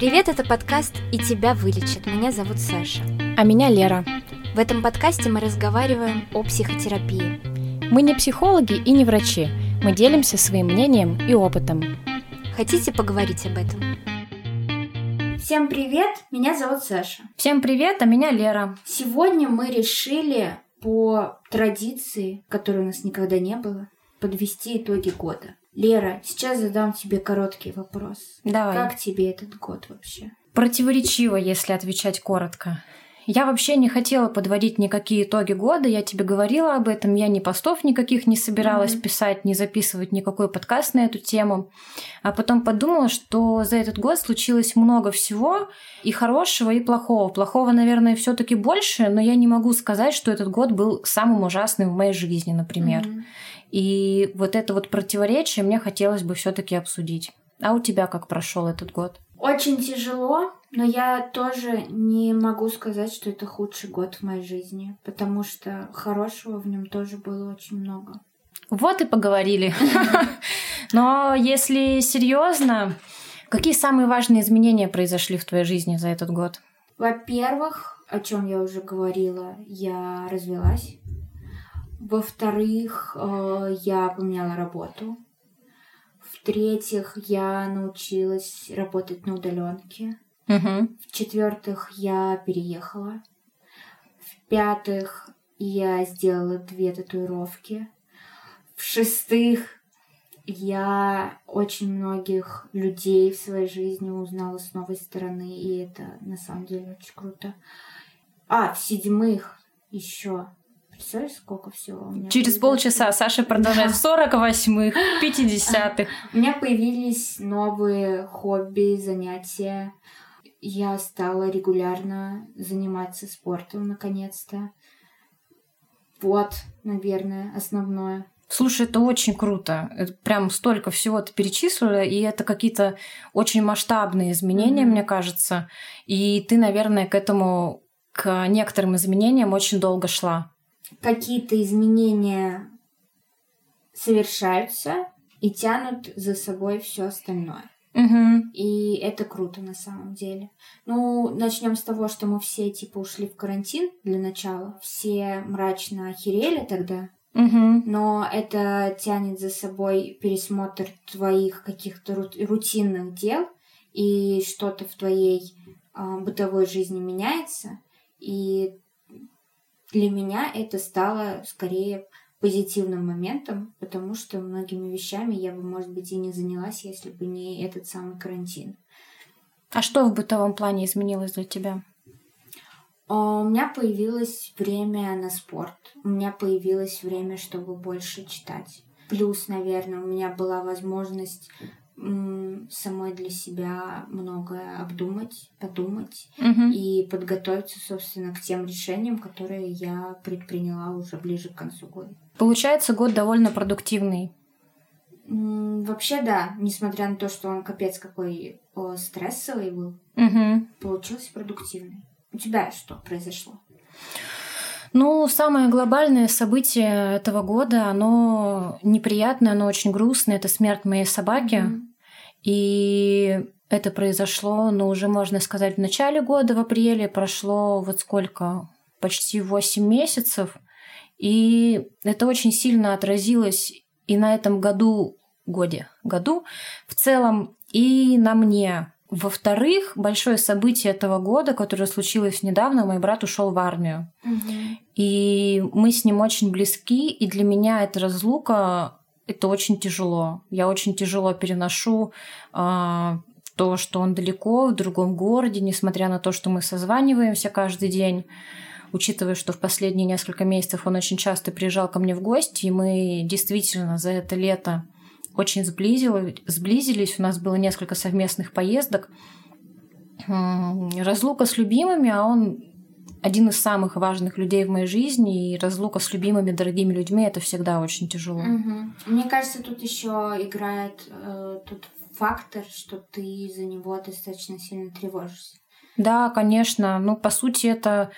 Привет, это подкаст «И тебя вылечат». Меня зовут Саша. А меня Лера. В этом подкасте мы разговариваем о психотерапии. Мы не психологи и не врачи. Мы делимся своим мнением и опытом. Хотите поговорить об этом? Всем привет, меня зовут Саша. Всем привет, а меня Лера. Сегодня мы решили по традиции, которой у нас никогда не было, подвести итоги года. Лера, сейчас задам тебе короткий вопрос. Давай. Как тебе этот год вообще? Противоречиво, если отвечать коротко. Я вообще не хотела подводить никакие итоги года, я тебе говорила об этом, я ни постов никаких не собиралась mm-hmm. писать, не записывать никакой подкаст на эту тему. А потом подумала, что за этот год случилось много всего, и хорошего, и плохого. Плохого, наверное, все таки больше, но я не могу сказать, что этот год был самым ужасным в моей жизни, например. Mm-hmm. И вот это вот противоречие мне хотелось бы все таки обсудить. А у тебя как прошел этот год? Очень тяжело, но я тоже не могу сказать, что это худший год в моей жизни, потому что хорошего в нем тоже было очень много. Вот и поговорили. Но если серьезно, какие самые важные изменения произошли в твоей жизни за этот год? Во-первых, о чем я уже говорила, я развелась. Во-вторых, э, я поменяла работу. В-третьих, я научилась работать на удаленке. Угу. В-четвертых, я переехала. В-пятых, я сделала две татуировки. В-шестых, я очень многих людей в своей жизни узнала с новой стороны, и это на самом деле очень круто. А, в-седьмых, еще Представляешь, сколько всего у меня Через полчаса Саша продолжает в 48-х, 50-х. У меня появились новые хобби, занятия. Я стала регулярно заниматься спортом, наконец-то. Вот, наверное, основное. Слушай, это очень круто. Это прям столько всего ты перечислила, и это какие-то очень масштабные изменения, mm-hmm. мне кажется. И ты, наверное, к этому, к некоторым изменениям очень долго шла какие-то изменения совершаются и тянут за собой все остальное. Угу. И это круто на самом деле. Ну, начнем с того, что мы все типа ушли в карантин для начала. Все мрачно охерели тогда. Угу. Но это тянет за собой пересмотр твоих каких-то рутинных дел, и что-то в твоей э, бытовой жизни меняется, и для меня это стало скорее позитивным моментом, потому что многими вещами я бы, может быть, и не занялась, если бы не этот самый карантин. А что в бытовом плане изменилось для тебя? А, у меня появилось время на спорт. У меня появилось время, чтобы больше читать. Плюс, наверное, у меня была возможность самой для себя многое обдумать, подумать угу. и подготовиться, собственно, к тем решениям, которые я предприняла уже ближе к концу года. Получается, год довольно продуктивный. Вообще, да, несмотря на то, что он капец какой о, стрессовый был, угу. получился продуктивный. У тебя что произошло? Ну, самое глобальное событие этого года, оно неприятное, оно очень грустное. Это смерть моей собаки. Mm-hmm. И это произошло, ну, уже можно сказать, в начале года, в апреле. Прошло вот сколько? Почти 8 месяцев. И это очень сильно отразилось и на этом году, годе, году в целом, и на мне. Во-вторых, большое событие этого года, которое случилось недавно, мой брат ушел в армию. Угу. И мы с ним очень близки, и для меня эта разлука это очень тяжело. Я очень тяжело переношу а, то, что он далеко, в другом городе, несмотря на то, что мы созваниваемся каждый день. Учитывая, что в последние несколько месяцев он очень часто приезжал ко мне в гости, и мы действительно за это лето очень сблизились, сблизились. У нас было несколько совместных поездок. Разлука с любимыми, а он один из самых важных людей в моей жизни, и разлука с любимыми, дорогими людьми это всегда очень тяжело. Угу. Мне кажется, тут еще играет э, тут фактор, что ты за него достаточно сильно тревожишься. Да, конечно. Ну, по сути, это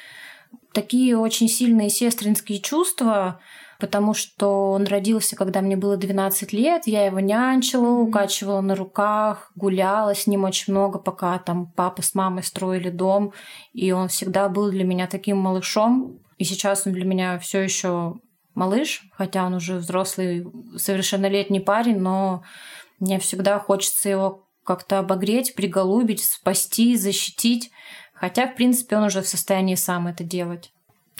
такие очень сильные сестринские чувства, потому что он родился, когда мне было 12 лет, я его нянчила, укачивала на руках, гуляла с ним очень много, пока там папа с мамой строили дом, и он всегда был для меня таким малышом, и сейчас он для меня все еще малыш, хотя он уже взрослый, совершеннолетний парень, но мне всегда хочется его как-то обогреть, приголубить, спасти, защитить. Хотя, в принципе, он уже в состоянии сам это делать.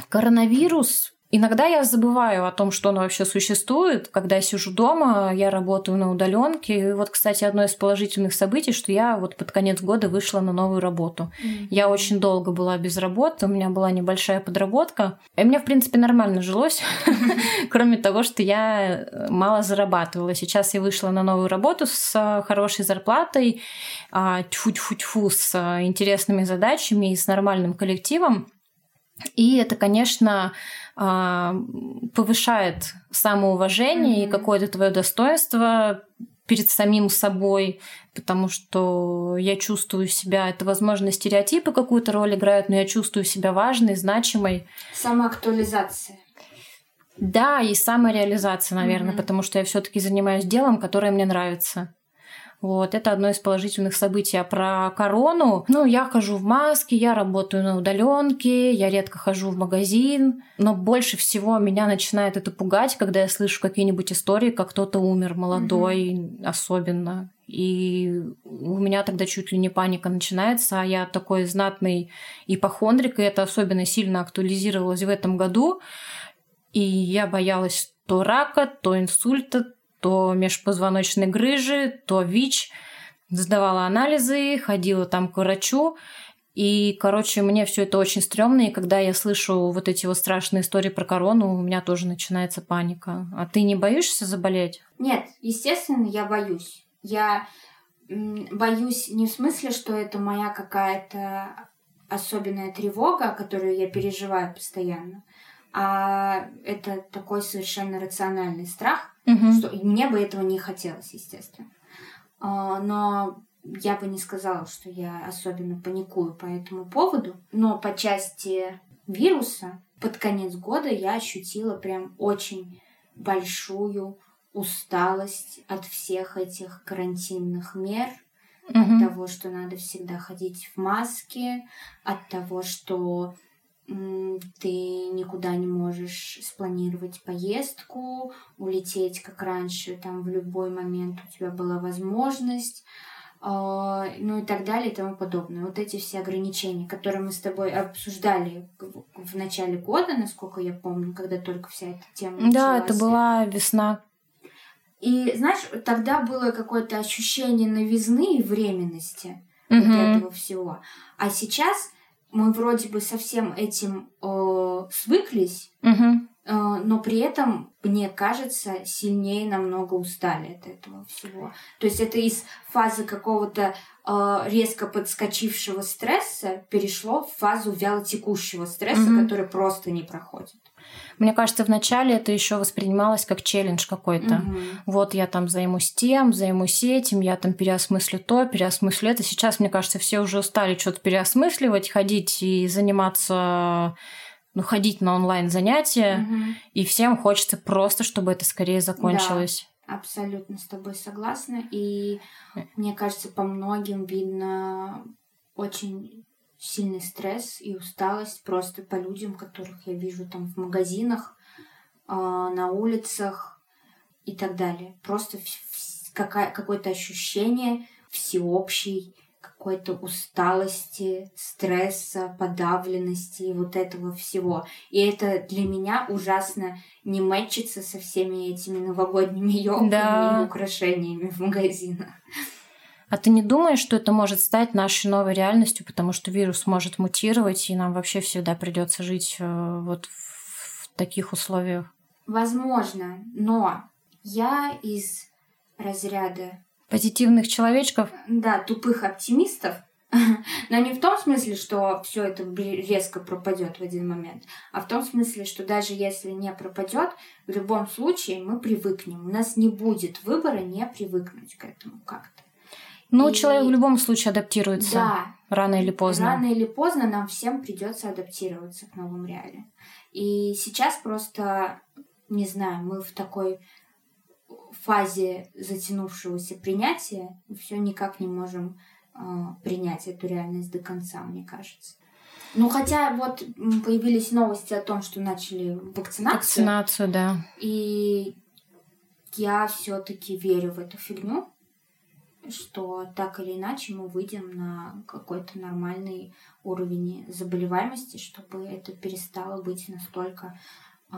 Коронавирус Иногда я забываю о том, что он вообще существует. Когда я сижу дома, я работаю на удаленке. И вот, кстати, одно из положительных событий, что я вот под конец года вышла на новую работу. Mm-hmm. Я очень долго была без работы, у меня была небольшая подработка. И мне, в принципе, нормально жилось, кроме того, что я мало зарабатывала. Сейчас я вышла на новую работу с хорошей зарплатой, а, тьфу-тьфу-тьфу, с интересными задачами и с нормальным коллективом. И это, конечно, повышает самоуважение mm-hmm. и какое-то твое достоинство перед самим собой, потому что я чувствую себя, это, возможно, стереотипы какую-то роль играют, но я чувствую себя важной, значимой. Самоактуализация. Да, и самореализация, наверное, mm-hmm. потому что я все-таки занимаюсь делом, которое мне нравится. Вот, это одно из положительных событий. А про корону, ну, я хожу в маске, я работаю на удаленке, я редко хожу в магазин, но больше всего меня начинает это пугать, когда я слышу какие-нибудь истории, как кто-то умер молодой, mm-hmm. особенно. И у меня тогда чуть ли не паника начинается, а я такой знатный ипохондрик, и это особенно сильно актуализировалось в этом году. И я боялась то рака, то инсульта, то межпозвоночной грыжи, то ВИЧ. Сдавала анализы, ходила там к врачу. И, короче, мне все это очень стрёмно, и когда я слышу вот эти вот страшные истории про корону, у меня тоже начинается паника. А ты не боишься заболеть? Нет, естественно, я боюсь. Я боюсь не в смысле, что это моя какая-то особенная тревога, которую я переживаю постоянно, а это такой совершенно рациональный страх, Угу. Что мне бы этого не хотелось, естественно. А, но я бы не сказала, что я особенно паникую по этому поводу. Но по части вируса под конец года я ощутила прям очень большую усталость от всех этих карантинных мер, угу. от того, что надо всегда ходить в маске, от того, что ты никуда не можешь спланировать поездку, улететь как раньше, там в любой момент у тебя была возможность, а, ну и так далее и тому подобное. Вот эти все ограничения, которые мы с тобой обсуждали в начале года, насколько я помню, когда только вся эта тема началась. Да, это была весна. И знаешь, тогда было какое-то ощущение новизны и временности угу. вот этого всего. А сейчас мы вроде бы со всем этим э, свыклись, угу. э, но при этом, мне кажется, сильнее намного устали от этого всего. То есть это из фазы какого-то э, резко подскочившего стресса перешло в фазу вялотекущего стресса, угу. который просто не проходит. Мне кажется, вначале это еще воспринималось как челлендж какой-то. Угу. Вот я там займусь тем, займусь этим, я там переосмыслю то, переосмыслю это. Сейчас, мне кажется, все уже устали что-то переосмысливать, ходить и заниматься ну, ходить на онлайн занятия, угу. и всем хочется просто, чтобы это скорее закончилось. Да, абсолютно с тобой согласна. И мне кажется, по многим видно очень сильный стресс и усталость просто по людям, которых я вижу там в магазинах, а, на улицах и так далее. Просто какое-то ощущение всеобщей какой-то усталости, стресса, подавленности вот этого всего. И это для меня ужасно не мэчится со всеми этими новогодними елками да. и украшениями в магазинах. А ты не думаешь, что это может стать нашей новой реальностью, потому что вирус может мутировать, и нам вообще всегда придется жить э, вот в таких условиях? Возможно, но я из разряда позитивных человечков. Да, тупых оптимистов. Но не в том смысле, что все это резко пропадет в один момент, а в том смысле, что даже если не пропадет, в любом случае мы привыкнем. У нас не будет выбора не привыкнуть к этому как-то. Ну, и... человек в любом случае адаптируется. Да. Рано или поздно. Рано или поздно нам всем придется адаптироваться к новым реалиям. И сейчас просто, не знаю, мы в такой фазе затянувшегося принятия все никак не можем э, принять эту реальность до конца, мне кажется. Ну, хотя вот появились новости о том, что начали вакцинацию. Вакцинацию, да. И я все-таки верю в эту фигню, что так или иначе мы выйдем на какой-то нормальный уровень заболеваемости, чтобы это перестало быть настолько э,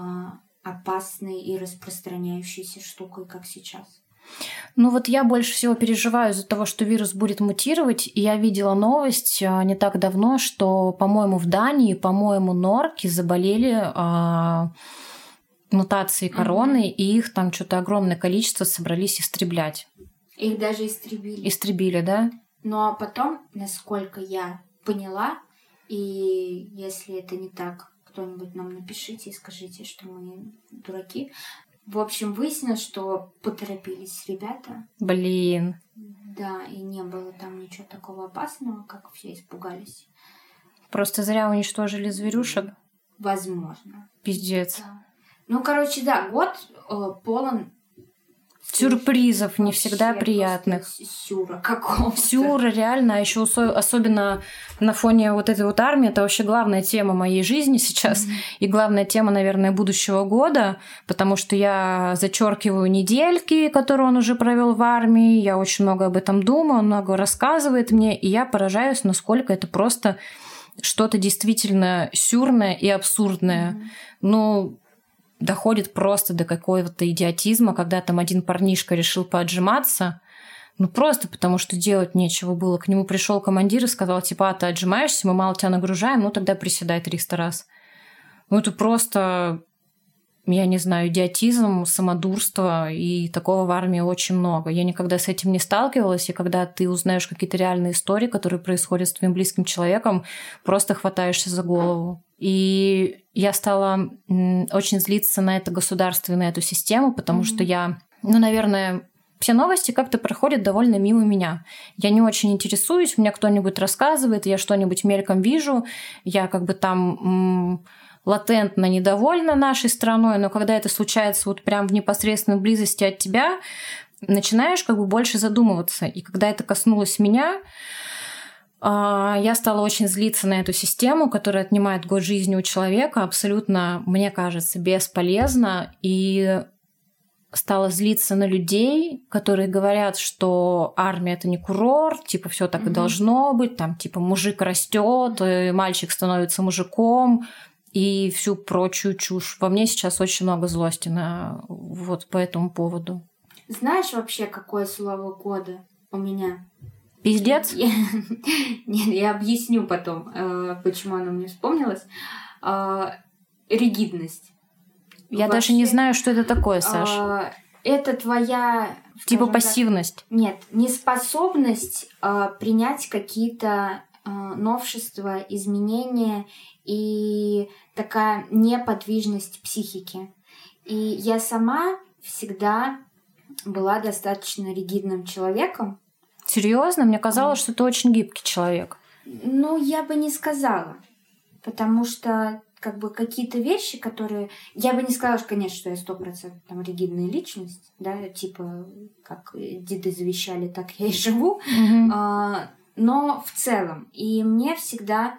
опасной и распространяющейся штукой, как сейчас. Ну вот я больше всего переживаю из-за того, что вирус будет мутировать. И я видела новость а, не так давно, что, по-моему, в Дании, по-моему, норки заболели а, мутацией короны, mm-hmm. и их там что-то огромное количество собрались истреблять. Их даже истребили. Истребили, да? Ну а потом, насколько я поняла, и если это не так, кто-нибудь нам напишите и скажите, что мы дураки. В общем, выяснилось, что поторопились ребята. Блин. Да, и не было там ничего такого опасного, как все испугались. Просто зря уничтожили зверюшек. Возможно. Пиздец. Да. Ну, короче, да, год э, полон сюрпризов не всегда приятных. Сюра какого Сюра, реально. А еще особенно на фоне вот этой вот армии, это вообще главная тема моей жизни сейчас. Mm-hmm. И главная тема, наверное, будущего года, потому что я зачеркиваю недельки, которые он уже провел в армии. Я очень много об этом думаю, он много рассказывает мне, и я поражаюсь, насколько это просто что-то действительно сюрное и абсурдное. Mm-hmm. Ну, доходит просто до какого-то идиотизма, когда там один парнишка решил поотжиматься, ну просто потому, что делать нечего было. К нему пришел командир и сказал, типа, а ты отжимаешься, мы мало тебя нагружаем, ну тогда приседай 300 раз. Ну это просто, я не знаю, идиотизм, самодурство, и такого в армии очень много. Я никогда с этим не сталкивалась, и когда ты узнаешь какие-то реальные истории, которые происходят с твоим близким человеком, просто хватаешься за голову. И я стала очень злиться на это государство и на эту систему, потому mm-hmm. что я, ну, наверное, все новости как-то проходят довольно мимо меня. Я не очень интересуюсь, мне кто-нибудь рассказывает, я что-нибудь мельком вижу, я как бы там м- латентно недовольна нашей страной, но когда это случается вот прям в непосредственной близости от тебя, начинаешь как бы больше задумываться. И когда это коснулось меня, я стала очень злиться на эту систему, которая отнимает год жизни у человека, абсолютно, мне кажется, бесполезно. И стала злиться на людей, которые говорят, что армия это не курорт, типа все так mm-hmm. и должно быть, там типа мужик растет, мальчик становится мужиком и всю прочую чушь. Во мне сейчас очень много злости на вот по этому поводу. Знаешь вообще, какое слово года у меня? Пиздец? Нет, я объясню потом, э, почему оно мне вспомнилось. А, ригидность. Я даже не знаю, что это такое. А, это твоя... Типа пассивность? нет, неспособность а, принять какие-то новшества, изменения и такая неподвижность психики. И я сама всегда была достаточно ригидным человеком, Серьезно? Мне казалось, что ты очень гибкий человек. Ну, я бы не сказала. Потому что как бы какие-то вещи, которые... Я бы не сказала, конечно, что я сто процентов там ригидная личность, да, типа как деды завещали, так я и живу. Mm-hmm. А, но в целом. И мне всегда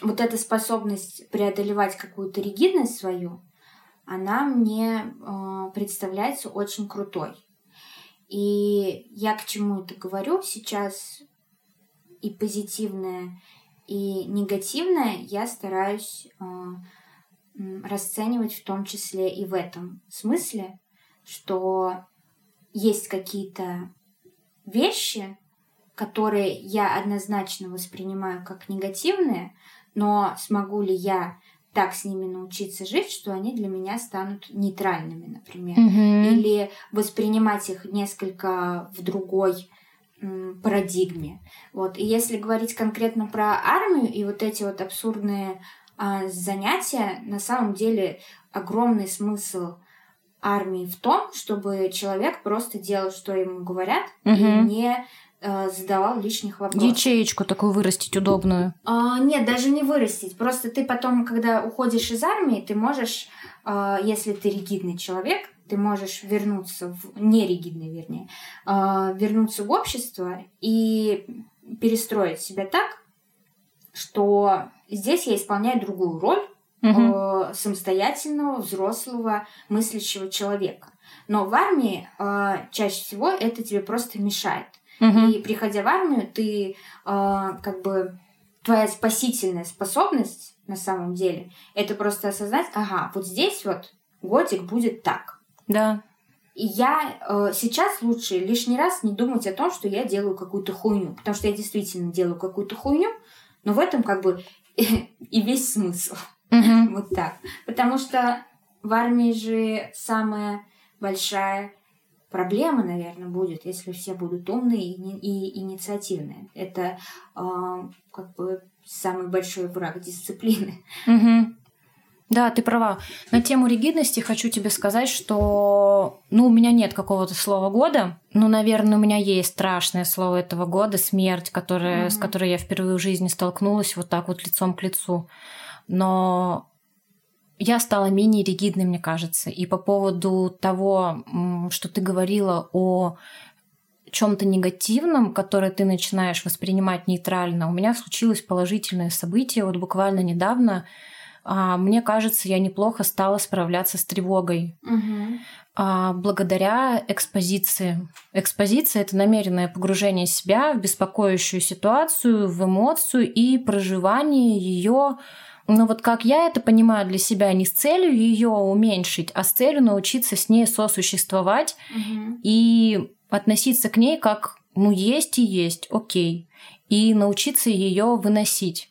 вот эта способность преодолевать какую-то ригидность свою, она мне э, представляется очень крутой. И я к чему это говорю сейчас? И позитивное, и негативное я стараюсь э, расценивать в том числе и в этом смысле, что есть какие-то вещи, которые я однозначно воспринимаю как негативные, но смогу ли я так с ними научиться жить, что они для меня станут нейтральными, например. Mm-hmm. Или воспринимать их несколько в другой парадигме. Вот. И если говорить конкретно про армию и вот эти вот абсурдные а, занятия, на самом деле огромный смысл армии в том, чтобы человек просто делал, что ему говорят, mm-hmm. и не задавал лишних вопросов. Ячеечку такую вырастить удобную. А, нет, даже не вырастить. Просто ты потом, когда уходишь из армии, ты можешь, э, если ты ригидный человек, ты можешь вернуться в неригидный, вернее, э, вернуться в общество и перестроить себя так, что здесь я исполняю другую роль э, самостоятельного, взрослого, мыслящего человека. Но в армии э, чаще всего это тебе просто мешает. Мгм. И приходя в армию, ты э, как бы твоя спасительная способность на самом деле это просто осознать, ага, вот здесь вот годик будет так. Да. И я э, сейчас лучше лишний раз не думать о том, что я делаю какую-то хуйню, потому что я действительно делаю какую-то хуйню, но в этом как бы и весь смысл. Мгм. Вот так. Потому что в армии же самая большая проблема, наверное, будет, если все будут умные и, ни- и инициативные. Это а, как бы самый большой враг дисциплины. Мгм. Да, ты права. На тему ригидности хочу тебе сказать, что ну, у меня нет какого-то слова года. Ну, наверное, у меня есть страшное слово этого года смерть, которая, с Мгм. которой я впервые в жизни столкнулась вот так вот лицом к лицу. Но я стала менее ригидной, мне кажется. И по поводу того, что ты говорила о чем-то негативном, которое ты начинаешь воспринимать нейтрально, у меня случилось положительное событие вот буквально недавно. А, Мне кажется, я неплохо стала справляться с тревогой а, благодаря экспозиции. Экспозиция — это намеренное погружение себя в беспокоящую ситуацию, в эмоцию и проживание ее ну вот как я это понимаю для себя, не с целью ее уменьшить, а с целью научиться с ней сосуществовать Мгм. и относиться к ней как ну есть и есть, окей. И научиться ее выносить.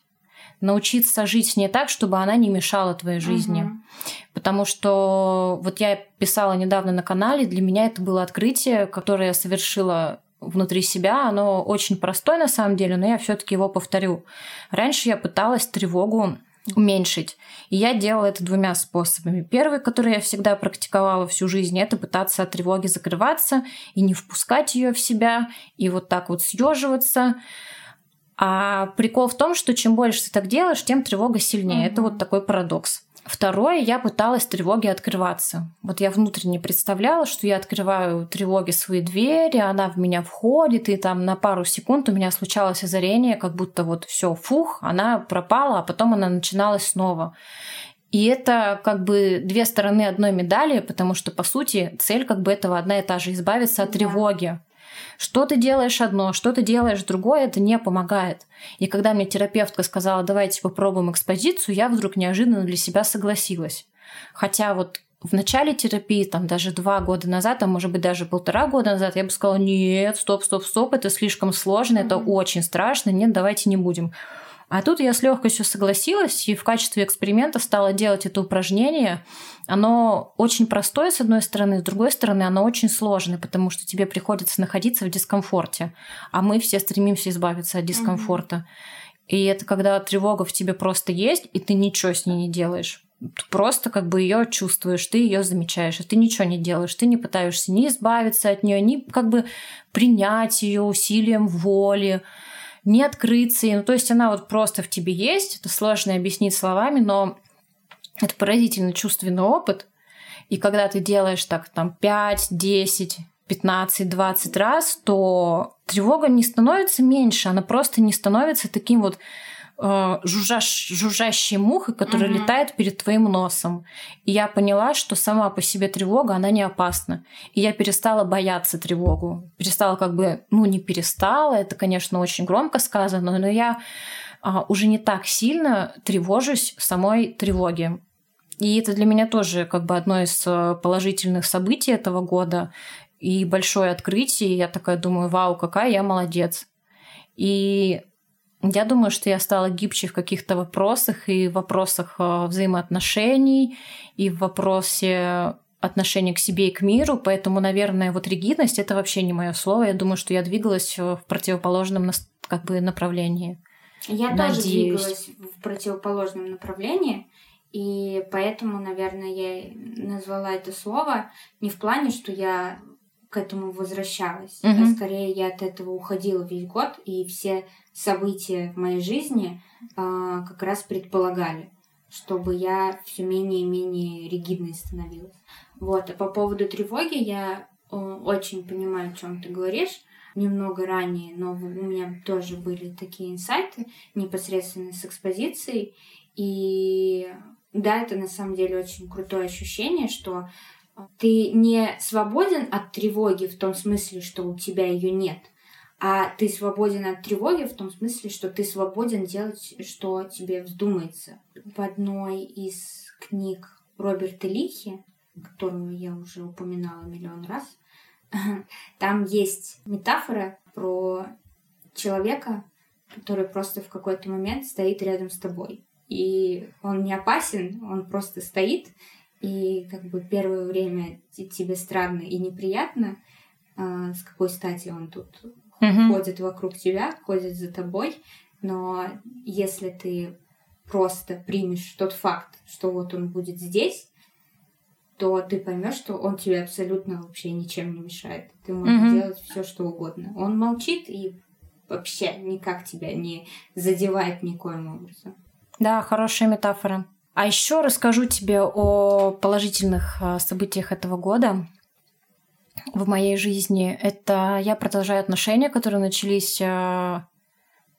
Научиться жить с ней так, чтобы она не мешала твоей жизни. Мгм. Потому что вот я писала недавно на канале, для меня это было открытие, которое я совершила внутри себя. Оно очень простое на самом деле, но я все-таки его повторю. Раньше я пыталась тревогу уменьшить. И я делала это двумя способами. Первый, который я всегда практиковала всю жизнь, это пытаться от тревоги закрываться и не впускать ее в себя, и вот так вот съеживаться. А прикол в том, что чем больше ты так делаешь, тем тревога сильнее. Это Мгм. вот такой парадокс. Второе, я пыталась тревоге открываться. Вот я внутренне представляла, что я открываю тревоге свои двери, она в меня входит, и там на пару секунд у меня случалось озарение, как будто вот все, фух, она пропала, а потом она начиналась снова. И это как бы две стороны одной медали, потому что, по сути, цель как бы этого одна и та же — избавиться от Да. тревоги. Что ты делаешь одно, что ты делаешь другое, это не помогает. И когда мне терапевтка сказала, давайте попробуем экспозицию, я вдруг неожиданно для себя согласилась. Хотя вот в начале терапии, там даже два года назад, а может быть даже полтора года назад, я бы сказала, нет, стоп, стоп, стоп, это слишком сложно, это Мгм. очень страшно, нет, давайте не будем. А тут я с легкостью согласилась и в качестве эксперимента стала делать это упражнение. Оно очень простое, с одной стороны, с другой стороны, оно очень сложное, потому что тебе приходится находиться в дискомфорте. А мы все стремимся избавиться от дискомфорта. И это когда тревога в тебе просто есть, и ты ничего с ней не делаешь. Ты просто как бы ее чувствуешь, ты ее замечаешь, и ты ничего не делаешь, ты не пытаешься ни избавиться от нее, ни как бы принять ее усилием воли, не открыться. Ну, то есть она вот просто в тебе есть. Это сложно объяснить словами, но это поразительно чувственный опыт. И когда ты делаешь так там 5, 10, 15, 20 раз, то тревога не становится меньше, она просто не становится таким вот э, жужжаш, жужжащей мухой, которая Мгм. летает перед твоим носом. И я поняла, что сама по себе тревога, она не опасна. И я перестала бояться тревогу. Перестала как бы, ну не перестала, это, конечно, очень громко сказано, но я а, уже не так сильно тревожусь самой тревоге. И это для меня тоже как бы одно из э, положительных событий этого года и большое открытие. И Я такая думаю, вау, какая я молодец. И я думаю, что я стала гибче в каких-то вопросах и в вопросах э, взаимоотношений, и в вопросе отношения к себе и к миру, поэтому, наверное, вот ригидность это вообще не мое слово. Я думаю, что я двигалась э, в противоположном как бы направлении. Я тоже Надеюсь. двигалась в противоположном направлении, и поэтому, наверное, я назвала это слово не в плане, что я к этому возвращалась. Mm-hmm. А скорее я от этого уходила весь год, и все события в моей жизни а, как раз предполагали, чтобы я все менее и менее ригидной становилась. Вот. А по поводу тревоги я о, очень понимаю, о чем ты говоришь немного ранее, но у меня тоже были такие инсайты непосредственно с экспозицией. И да, это на самом деле очень крутое ощущение, что ты не свободен от тревоги в том смысле, что у тебя ее нет, а ты свободен от тревоги в том смысле, что ты свободен делать, что тебе вздумается. В одной из книг Роберта Лихи, которую я уже упоминала миллион раз, там есть метафора про человека, который просто в какой-то момент стоит рядом с тобой. И он не опасен, он просто стоит, и как бы первое время тебе странно и неприятно, э, с какой стати он тут mm-hmm. ходит вокруг тебя, ходит за тобой, но если ты просто примешь тот факт, что вот он будет здесь, то ты поймешь, что он тебе абсолютно вообще ничем не мешает. Ты можешь mm-hmm. делать все, что угодно. Он молчит и вообще никак тебя не задевает никоим образом. Да, хорошая метафора. А еще расскажу тебе о положительных а, событиях этого года в моей жизни. Это я продолжаю отношения, которые начались а,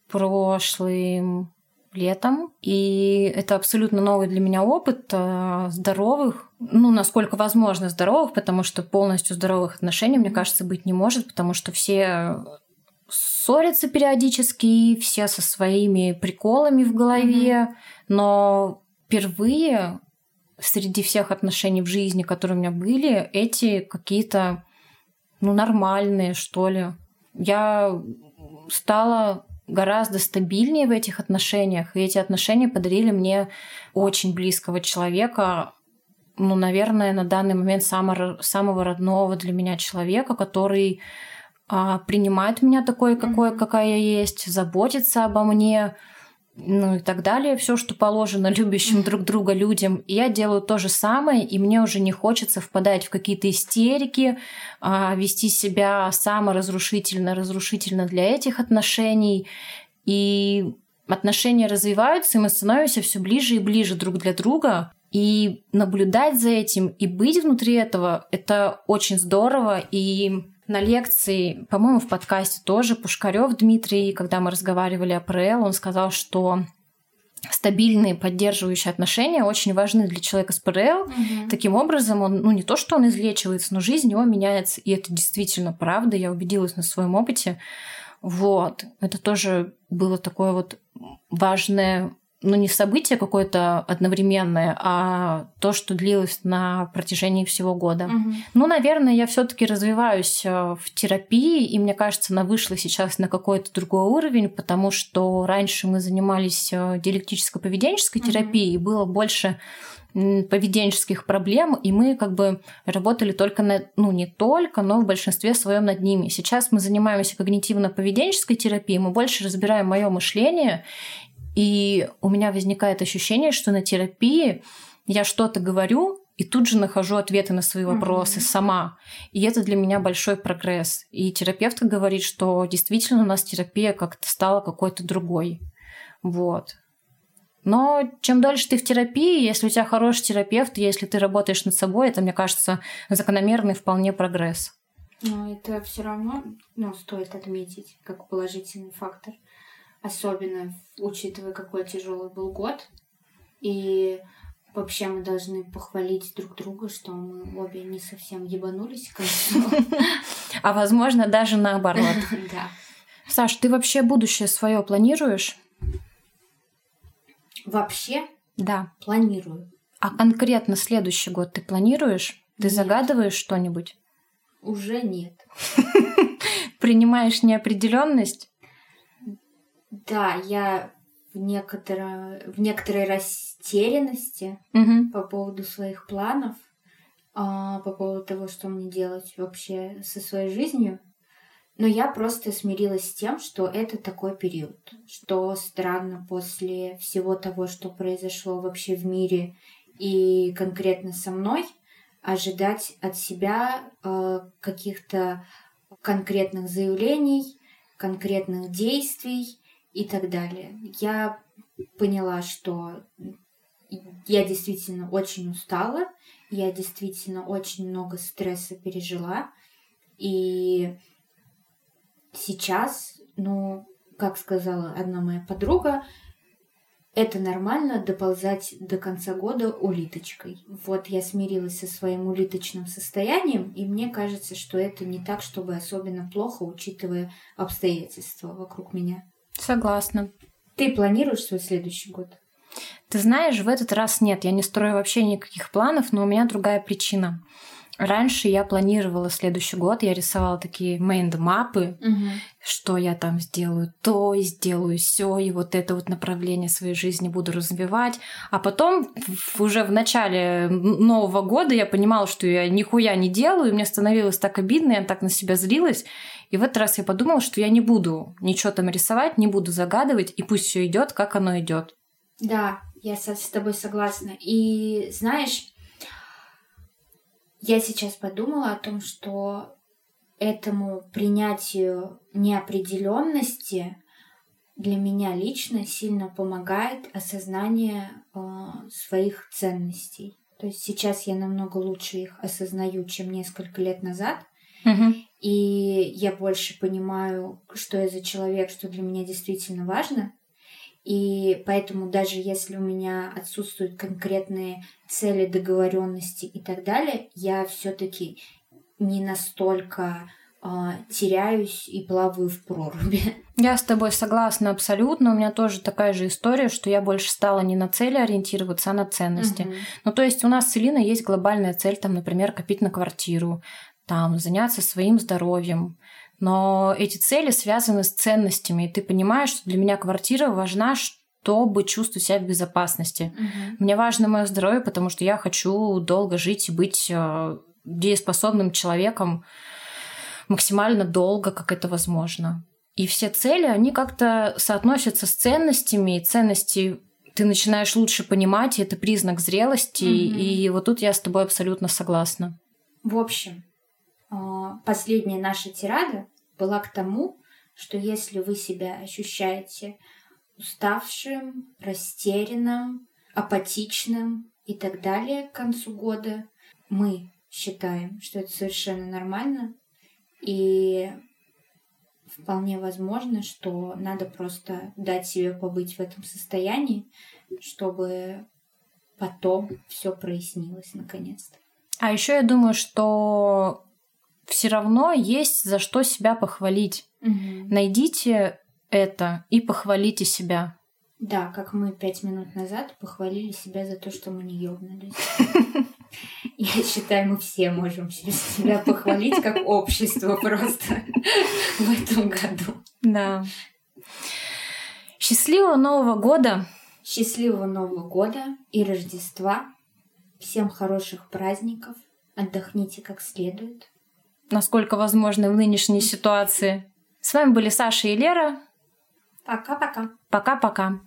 прошлым летом. И это абсолютно новый для меня опыт а, здоровых, ну, насколько возможно здоровых, потому что полностью здоровых отношений, мне кажется, быть не может, потому что все ссорятся периодически, все со своими приколами в голове, mm-hmm. но впервые среди всех отношений в жизни, которые у меня были, эти какие-то, ну, нормальные, что ли. Я стала гораздо стабильнее в этих отношениях, и эти отношения подарили мне очень близкого человека, ну, наверное, на данный момент самого, самого родного для меня человека, который а, принимает меня такой, какой, какая я есть, заботится обо мне, ну и так далее, все, что положено любящим друг друга людям. И я делаю то же самое, и мне уже не хочется впадать в какие-то истерики, а, вести себя саморазрушительно, разрушительно для этих отношений. И отношения развиваются, и мы становимся все ближе и ближе друг для друга. И наблюдать за этим и быть внутри этого, это очень здорово. И на лекции, по-моему, в подкасте тоже Пушкарев Дмитрий, когда мы разговаривали о ПРЛ, он сказал, что стабильные поддерживающие отношения очень важны для человека с ПРЛ. Угу. Таким образом, он, ну не то, что он излечивается, но жизнь его меняется, и это действительно правда. Я убедилась на своем опыте. Вот, это тоже было такое вот важное ну, не событие какое-то одновременное, а то, что длилось на протяжении всего года. Угу. Ну, наверное, я все-таки развиваюсь э, в терапии, и мне кажется, она вышла сейчас на какой-то другой уровень, потому что раньше мы занимались э, диалектическо-поведенческой угу. терапией, и было больше поведенческих проблем, и мы как бы работали только на, ну не только, но в большинстве своем над ними. Сейчас мы занимаемся когнитивно-поведенческой терапией, мы больше разбираем мое мышление, и у меня возникает ощущение, что на терапии я что-то говорю, и тут же нахожу ответы на свои вопросы mm-hmm. сама. И это для меня большой прогресс. И терапевтка говорит, что действительно у нас терапия как-то стала какой-то другой. Вот. Но чем дольше ты в терапии, если у тебя хороший терапевт, если ты работаешь над собой, это, мне кажется, закономерный вполне прогресс. Но это все равно ну, стоит отметить как положительный фактор особенно учитывая, какой тяжелый был год. И вообще мы должны похвалить друг друга, что мы обе не совсем ебанулись к А возможно, даже наоборот. Да. Саш, ты вообще будущее свое планируешь? Вообще? Да. Планирую. А конкретно следующий год ты планируешь? Ты нет. загадываешь что-нибудь? Уже нет. Принимаешь неопределенность? Да, я в, некоторо... в некоторой растерянности угу. по поводу своих планов, а, по поводу того, что мне делать вообще со своей жизнью. Но я просто смирилась с тем, что это такой период. Что странно после всего того, что произошло вообще в мире и конкретно со мной, ожидать от себя э, каких-то конкретных заявлений, конкретных действий и так далее. Я поняла, что я действительно очень устала, я действительно очень много стресса пережила, и сейчас, ну, как сказала одна моя подруга, это нормально доползать до конца года улиточкой. Вот я смирилась со своим улиточным состоянием, и мне кажется, что это не так, чтобы особенно плохо, учитывая обстоятельства вокруг меня. Согласна. Ты планируешь свой следующий год? Ты знаешь, в этот раз нет, я не строю вообще никаких планов, но у меня другая причина. Раньше я планировала следующий год, я рисовала такие мейнд-мапы, угу. что я там сделаю то, и сделаю все, и вот это вот направление своей жизни буду развивать. А потом уже в начале Нового года я понимала, что я нихуя не делаю, и мне становилось так обидно, я так на себя злилась. И в этот раз я подумала, что я не буду ничего там рисовать, не буду загадывать, и пусть все идет, как оно идет. Да, я с тобой согласна. И знаешь, я сейчас подумала о том, что этому принятию неопределенности для меня лично сильно помогает осознание э, своих ценностей. То есть сейчас я намного лучше их осознаю, чем несколько лет назад. Угу. И я больше понимаю, что я за человек, что для меня действительно важно. И поэтому даже если у меня отсутствуют конкретные цели, договоренности и так далее, я все-таки не настолько э, теряюсь и плаваю в проруби. Я с тобой согласна абсолютно. У меня тоже такая же история, что я больше стала не на цели ориентироваться, а на ценности. Угу. Ну, то есть у нас с Элиной есть глобальная цель, там, например, копить на квартиру, там, заняться своим здоровьем, но эти цели связаны с ценностями, и ты понимаешь, что для меня квартира важна, чтобы чувствовать себя в безопасности. Угу. Мне важно мое здоровье, потому что я хочу долго жить и быть э, дееспособным человеком максимально долго, как это возможно. И все цели, они как-то соотносятся с ценностями, и ценности ты начинаешь лучше понимать, и это признак зрелости, угу. и вот тут я с тобой абсолютно согласна. В общем, э, последняя наша тирада была к тому, что если вы себя ощущаете уставшим, растерянным, апатичным и так далее к концу года, мы считаем, что это совершенно нормально. И вполне возможно, что надо просто дать себе побыть в этом состоянии, чтобы потом все прояснилось наконец-то. А еще я думаю, что все равно есть за что себя похвалить. Угу. Найдите это и похвалите себя. Да, как мы пять минут назад похвалили себя за то, что мы не ёбнулись. Я считаю, мы все можем себя похвалить как общество просто в этом году. Да. Счастливого Нового года! Счастливого Нового года и Рождества! Всем хороших праздников! Отдохните как следует насколько возможно в нынешней ситуации. С вами были Саша и Лера. Пока-пока. Пока-пока.